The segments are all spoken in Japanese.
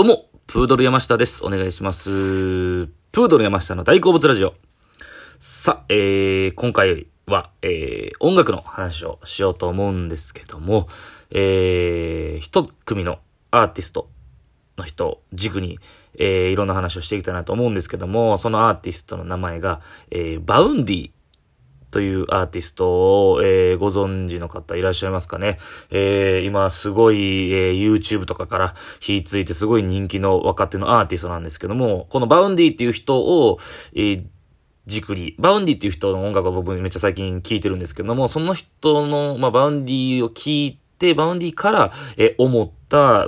どうも、プードル山下です。お願いします。プードル山下の大好物ラジオ。さあ、えー、今回は、えー、音楽の話をしようと思うんですけども、えー、一組のアーティストの人軸に、えー、いろんな話をしていきたいなと思うんですけども、そのアーティストの名前が、えー、 Vaundy というアーティストを、えー、ご存知の方いらっしゃいますかね。えー、今すごい、えー、YouTube とかから火ついてすごい人気の若手のアーティストなんですけども、この Vaundy っていう人を、えー軸に、 Vaundy っていう人の音楽を僕めっちゃ最近聴いてるんですけども、その人の、まあ、 Vaundy を聴いて、 Vaundy から、え思っ、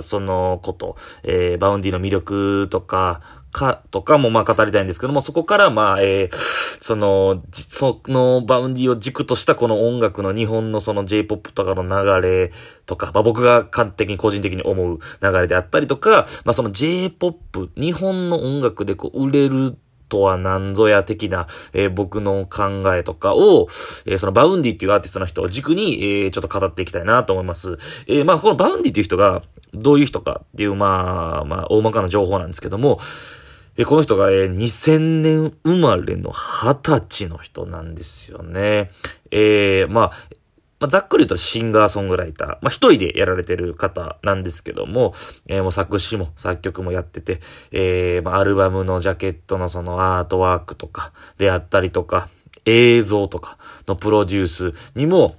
そのこと、えー、 Vaundy の魅力とか、か、とかもまあ語りたいんですけども、そこからまあ、えー、その、その Vaundy を軸としたこの音楽の日本のその J-POP とかの流れとか、まあ僕が完璧に個人的に思う流れであったりとか、まあその J-POP、日本の音楽でこう売れるとは何ぞや的な、えー、僕の考えとかを、えー、その Vaundy っていうアーティストの人を軸に、えー、ちょっと語っていきたいなと思います。えー、まあ、この Vaundy っていう人が、どういう人かっていう、まあ、まあ、大まかな情報なんですけども、えこの人が、え2000年生まれの20歳の人なんですよね。えー、まあ、まあ、ざっくり言うとシンガーソングライター。まあ、一人でやられてる方なんですけども、えー、もう作詞も作曲もやってて、えー、まあ、アルバムのジャケットのそのアートワークとかであったりとか、映像とかのプロデュースにも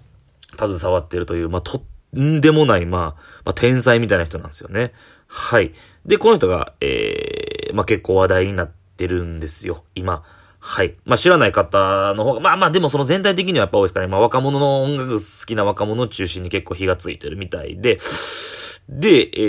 携わっているという、まあ、とんでもない、まあ、まあ、天才みたいな人なんですよね。はい。で、この人が、えー、まあ、結構話題になってるんですよ、今。はい。まあ、知らない方の方が、まあまあ、でもその全体的にはやっぱ多いですからね。まあ、若者の音楽好きな若者を中心に結構火がついてるみたいで、で、え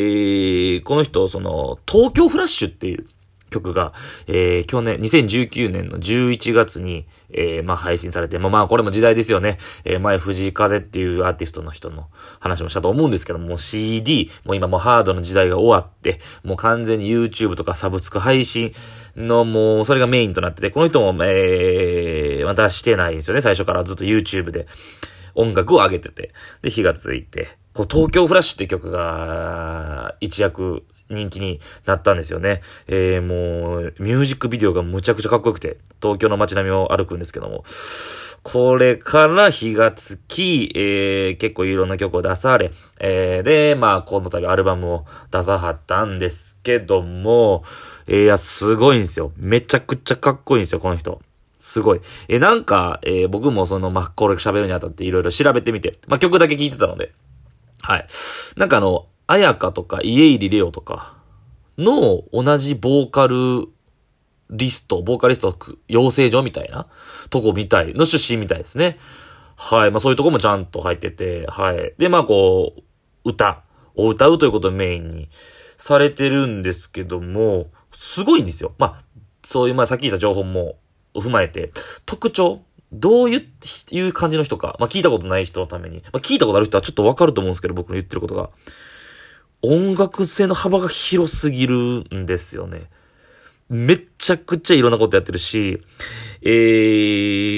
ー、この人、その、東京フラッシュっていう曲が、えー、去年、2019年の11月に、えー、まあ配信されて、まあまあこれも時代ですよね。えー、前藤井風っていうアーティストの人の話もしたと思うんですけども、CD、もう今もうハードの時代が終わって、もう完全に YouTube とかサブスク配信のもうそれがメインとなってて、この人も、えー、またしてないんですよね。最初からずっと YouTube で音楽を上げてて、で、火がついて、こう東京フラッシュって曲が一躍人気になったんですよね。えー、もう、ミュージックビデオがむちゃくちゃかっこよくて、東京の街並みを歩くんですけども、これから日がつき、えー、結構いろんな曲を出され、えー、で、まあ、この度アルバムを出さはったんですけども、えー、いや、すごいんですよ。めちゃくちゃかっこいいんですよ、この人。すごい。えなんか、えー、僕もその、まあ、これ喋るにあたっていろいろ調べてみて、まあ、曲だけ聴いてたので、はい。なんかあの、あやかとか家入レオとかの同じボーカルリスト、ボーカリスト養成所みたいなとこみたい、の出身みたいですね。はい。まあそういうとこもちゃんと入ってて、はい。で、まあこう、歌を歌うということをメインにされてるんですけども、すごいんですよ。まあ、そういう、まあさっき言った情報も踏まえて、特徴どういう感じの人か。まあ聞いたことない人のために。まあ聞いたことある人はちょっとわかると思うんですけど、僕の言ってることが。音楽性の幅が広すぎるんですよね。めっちゃくちゃいろんなことやってるし、え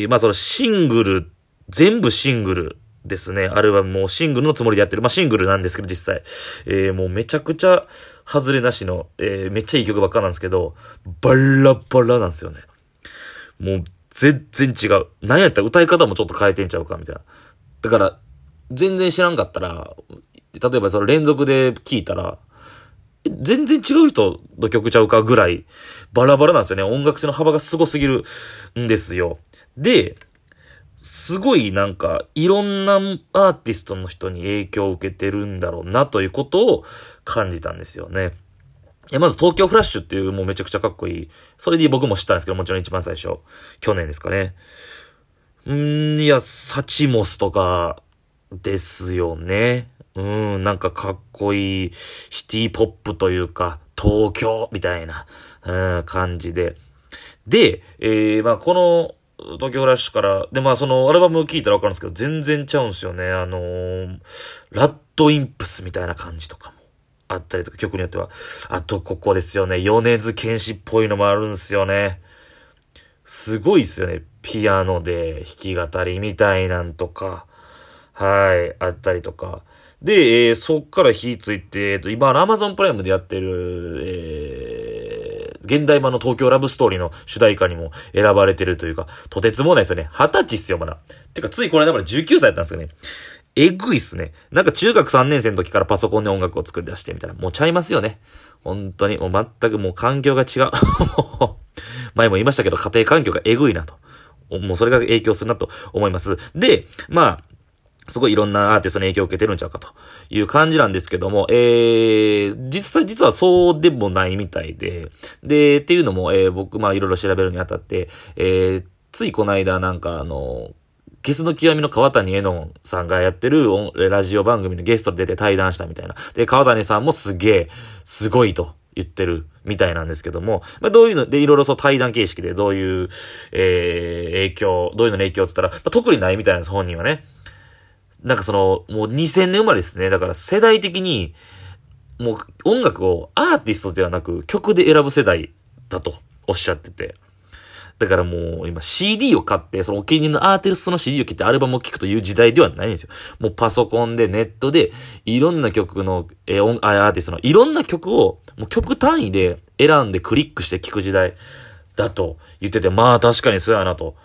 ー、まあそのシングル、全部シングルですね。あれはもうシングルのつもりでやってる。まあシングルなんですけど実際。えー、もうめちゃくちゃ外れなしの、えー、めっちゃいい曲ばっかなんですけど、バラバラなんですよね。もう全然違う。なんやったら歌い方もちょっと変えてんちゃうかみたいな。だから、全然知らんかったら、例えばその連続で聴いたら、全然違う人の曲ちゃうかぐらいバラバラなんですよね。音楽性の幅がすごすぎるんですよ。で、すごいなんかいろんなアーティストの人に影響を受けてるんだろうなということを感じたんですよね。まず東京フラッシュっていうもうめちゃくちゃかっこいい。それで僕も知ったんですけど、もちろん一番最初。去年ですかね。んー、いや、サチモスとかですよね。うん、なんかかっこいいシティポップというか、東京みたいな、うん、感じで。で、えー、まあこの、東京フラッシュから、で、まあそのアルバム聴いたらわかるんですけど、全然ちゃうんですよね。あのー、ラッドインプスみたいな感じとかもあったりとか、曲によっては。あと、ここですよね。米津玄師っぽいのもあるんですよね。すごいですよね。ピアノで弾き語りみたいなんとか、はい、あったりとか。で、えー、そっから火ついて、えっと、今、アマゾンプライムでやってる、えー、現代版の東京ラブストーリーの主題歌にも選ばれてるというか、とてつもないですよね。二十歳っすよ、まだ。てか、ついこの間まで19歳だったんですよね。えぐいっすね。なんか中学3年生の時からパソコンで音楽を作り出してみたいな。もうちゃいますよね。本当に、もう全くもう環境が違う。前も言いましたけど、家庭環境がえぐいなと。もうそれが影響するなと思います。で、まあ、すごいいろんなアーティストの影響を受けてるんちゃうかという感じなんですけども、えー、実際実はそうでもないみたいで、で、っていうのも、えー、僕、まあいろいろ調べるにあたって、えー、ついこの間なんかあの、ゲスの極みの川谷絵音さんがやってるラジオ番組のゲストで出て対談したみたいな。で、川谷さんもすげえ、すごいと言ってるみたいなんですけども、まあ、どういうので、いろいろそう対談形式でどういう、えー、影響、どういうのの影響って言ったら、まあ、特にないみたいなんです、本人はね。なんかその、もう2000年生まれですね。だから世代的に、もう音楽をアーティストではなく曲で選ぶ世代だとおっしゃってて。だからもう今 CD を買って、そのお気に入りのアーティストの CD を切ってアルバムを聴くという時代ではないんですよ。もうパソコンでネットでいろんな曲の、えー、アーティストのいろんな曲をもう曲単位で選んでクリックして聴く時代だと言ってて、まあ確かにそうやなと。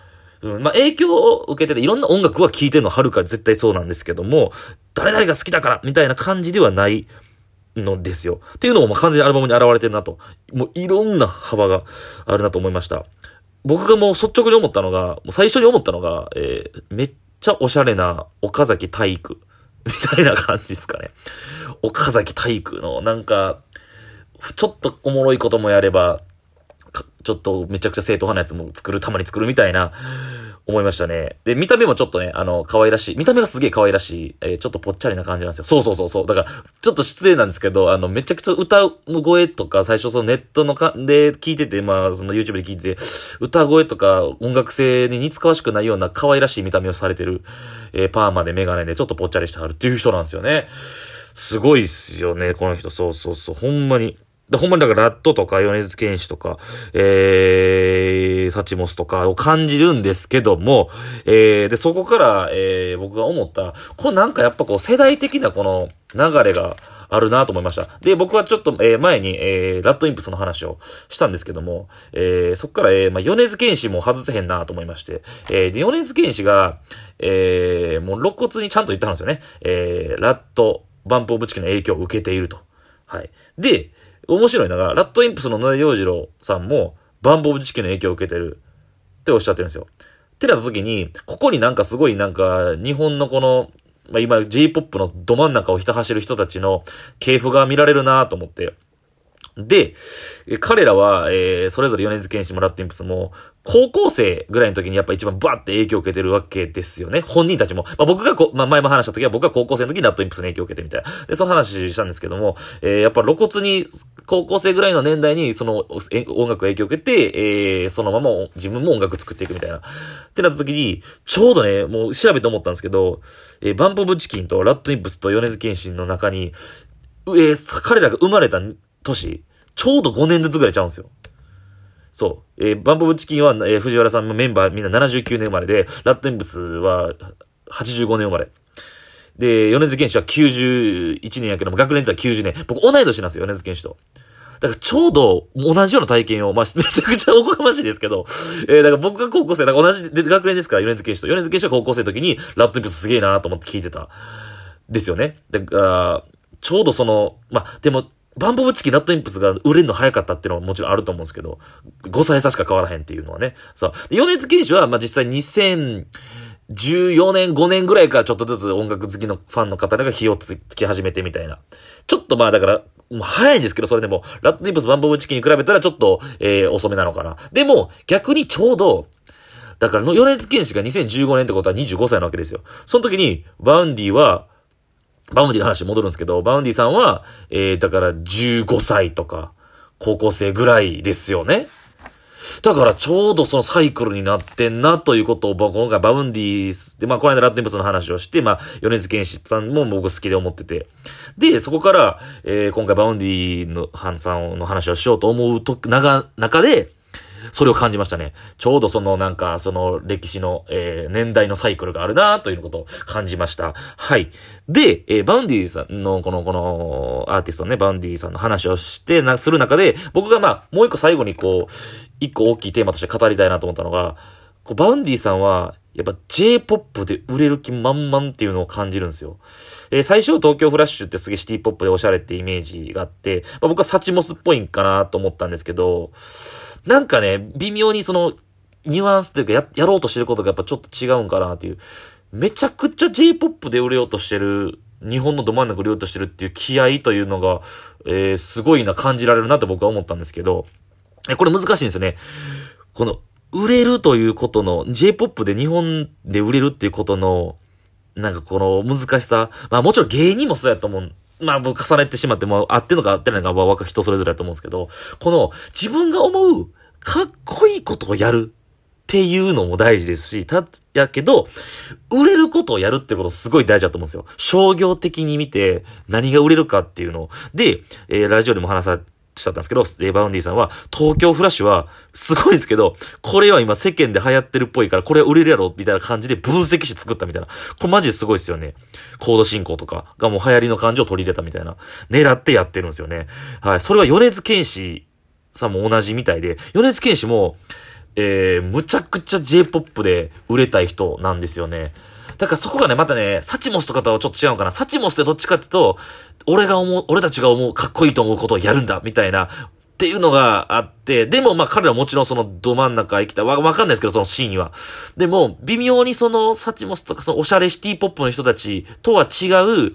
うん、まあ影響を受けてていろんな音楽は聴いてるのはるか絶対そうなんですけども、誰々が好きだからみたいな感じではないのですよ。っていうのもま完全にアルバムに現れてるなと。もういろんな幅があるなと思いました。僕がもう率直に思ったのが、もう最初に思ったのが、えー、めっちゃおしゃれな岡崎体育 みたいな感じですかね。岡崎体育の、なんか、ちょっとおもろいこともやれば、ちょっとめちゃくちゃ正統派なやつも作る、たまに作るみたいな、思いましたね。で、見た目もちょっとね、あの、可愛らしい。見た目がすげえ可愛らしい。えー、ちょっとぽっちゃりな感じなんですよ。そうそうそうそう。だから、ちょっと失礼なんですけど、あの、めちゃくちゃ歌の声とか、最初そのネットのか、で聞いてて、まあ、その YouTube で聞いてて、歌声とか音楽性に似つかわしくないような可愛らしい見た目をされてる、えー、パーマでメガネでちょっとぽっちゃりしてはるっていう人なんですよね。すごいっすよね、この人。そうそうそう。ほんまに。で、ほんまにだからラットとか米津玄師とか、えー、サチモスとかを感じるんですけども、えー、で、そこから、えー、僕が思った、これなんかやっぱこう世代的なこの流れがあるなと思いました。で、僕はちょっと、えー、前に、えー、ラットインプスの話をしたんですけども、えー、そっから、えー、まあ、米津玄師も外せへんなと思いまして、えー、で、米津玄師が、えー、もう露骨にちゃんと言ったんですよね。えー、ラット、バンプオブチキの影響を受けていると。はい。で、面白いのが、ラットインプスの野田洋次郎さんも、バンボブ地球の影響を受けてるっておっしゃってるんですよ。ってなった時に、ここになんかすごいなんか、日本のこの、まあ、今 J-POP のど真ん中をひた走る人たちの系譜が見られるなと思って。で、彼らは、えー、それぞれ米津玄師もラットインプスも、高校生ぐらいの時にやっぱ一番バーって影響を受けてるわけですよね。本人たちも。まあ、僕がこ、まあ、前も話した時は僕が高校生の時にラットインプスの影響を受けてみたいな。で、その話したんですけども、えー、やっぱ露骨に、高校生ぐらいの年代にその音楽影響を受けて、えー、そのまま自分も音楽作っていくみたいな。ってなった時に、ちょうどね、もう調べて思ったんですけど、えー、バンポブチキンとラットインプスと米津玄師の中に、えー、彼らが生まれた年、ちょうど5年ずつぐらいちゃうんですよ。そう。えー、バンボブチキンは、えー、藤原さんのメンバーみんな79年生まれで、ラットエンブスは85年生まれ。で、米津玄師は91年やけども、学年では90年。僕同い年なんですよ、米津玄師と。だからちょうど同じような体験を、まあ、めちゃくちゃおこがましいですけど、えー、だから僕が高校生、だから同じ学年ですから、米津玄師と。米津玄師は高校生の時に、ラットエンブスすげえなと思って聞いてた。ですよね。だから、ちょうどその、まあ、でも、バンボブチキラットインプスが売れるの早かったっていうのはもちろんあると思うんですけど、5歳差しか変わらへんっていうのはね。さあ、米津玄師は、まあ、実際2014年、5年ぐらいからちょっとずつ音楽好きのファンの方が火をつき始めてみたいな。ちょっとまあだから、もう早いんですけど、それでも、ラットインプスバンボブチキに比べたらちょっと、えー、遅めなのかな。でも、逆にちょうど、だから、米津玄師が2015年ってことは25歳なわけですよ。その時に、 Vaundy は、 Vaundy の話戻るんですけど、 Vaundy さんは、えー、だから15歳とか、高校生ぐらいですよね。だからちょうどそのサイクルになってんなということを、今回 Vaundy で、まあこの間 RADWIMPS の話をして、まあ米津玄師さんも僕好きで思ってて。で、そこから、えー、今回 Vaundy のハンさんの話をしようと思うと、中、中で、それを感じましたね。ちょうどそのなんか、その歴史の、えー、年代のサイクルがあるなということを感じました。はい。で、えー、 Vaundy さんの、この、この、アーティストね、 Vaundy さんの話をしてな、する中で、僕がまあ、もう一個最後にこう、一個大きいテーマとして語りたいなと思ったのが、こう Vaundy さんは、やっぱ J-POP で売れる気満々っていうのを感じるんですよ。えー、最初東京フラッシュってすげえシティポップでおしゃれってイメージがあって、まあ、僕は Suchmos っぽいんかなと思ったんですけど、なんかね、微妙にその、ニュアンスというかや、やろうとしてることがやっぱちょっと違うんかなっていう。めちゃくちゃ J-POP で売れようとしてる、日本のど真ん中売れようとしてるっていう気合というのが、えー、すごいな感じられるなって僕は思ったんですけど、え、これ難しいんですよね。この、売れるということの、J-POP で日本で売れるっていうことの、なんかこの難しさ。まあもちろん芸人もそうやと思う。まあ僕重ねてしまっても合ってんのか合ってないのかは人それぞれだと思うんですけど、この自分が思うかっこいいことをやるっていうのも大事ですし、た、やけど、売れることをやるってことすごい大事だと思うんですよ。商業的に見て何が売れるかっていうので、えー、ラジオでも話されしちゃったんですけど、え Vaundy さんは、東京フラッシュは、すごいんですけど、これは今世間で流行ってるっぽいから、これは売れるやろ、みたいな感じで分析して作ったみたいな。これマジですごいですよね。コード進行とかがもう流行りの感じを取り入れたみたいな。狙ってやってるんですよね。はい。それは米津玄師さんも同じみたいで、米津玄師も、えー、むちゃくちゃ J-POP で売れたい人なんですよね。だからそこがね、またね、サチモスとかとはちょっと違うかな。サチモスってどっちかっていうと、俺が思う、俺たちが思うかっこいいと思うことをやるんだ、みたいな、っていうのがあって、でもまあ彼らもちろんそのど真ん中へ来た、わ、わかんないですけど、そのシーンは。でも、微妙にそのサチモスとかそのおしゃれシティポップの人たちとは違う、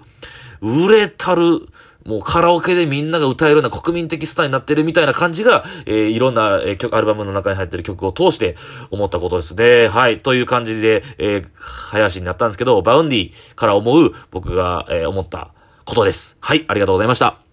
売れたる、もうカラオケでみんなが歌えるような国民的スターになってるみたいな感じが、えー、いろんな、えー、曲、アルバムの中に入ってる曲を通して思ったことですね。はい。という感じで、えー、林になったんですけど、 Vaundy から思う僕が、えー、思ったことです。はい。ありがとうございました。